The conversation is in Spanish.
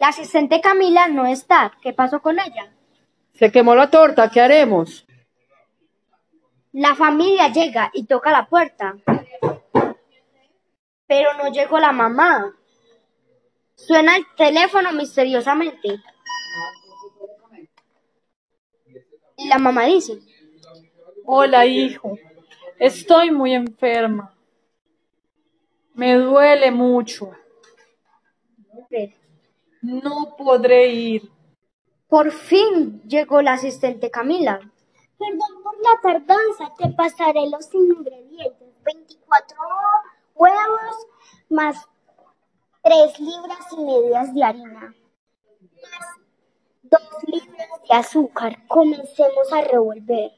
La asistente Camila no está. ¿Qué pasó con ella? Se quemó la torta, ¿qué haremos? La familia llega y toca la puerta. Pero no llegó la mamá. Suena el teléfono misteriosamente. Y la mamá dice, Hola, hijo. Estoy muy enferma. Me duele mucho. No podré ir. por fin llegó la asistente Camila. Perdón por la tardanza, te pasaré los ingredientes. 24 huevos más 3 libras y medias de harina. Más 2 libras de azúcar. Comencemos a revolver.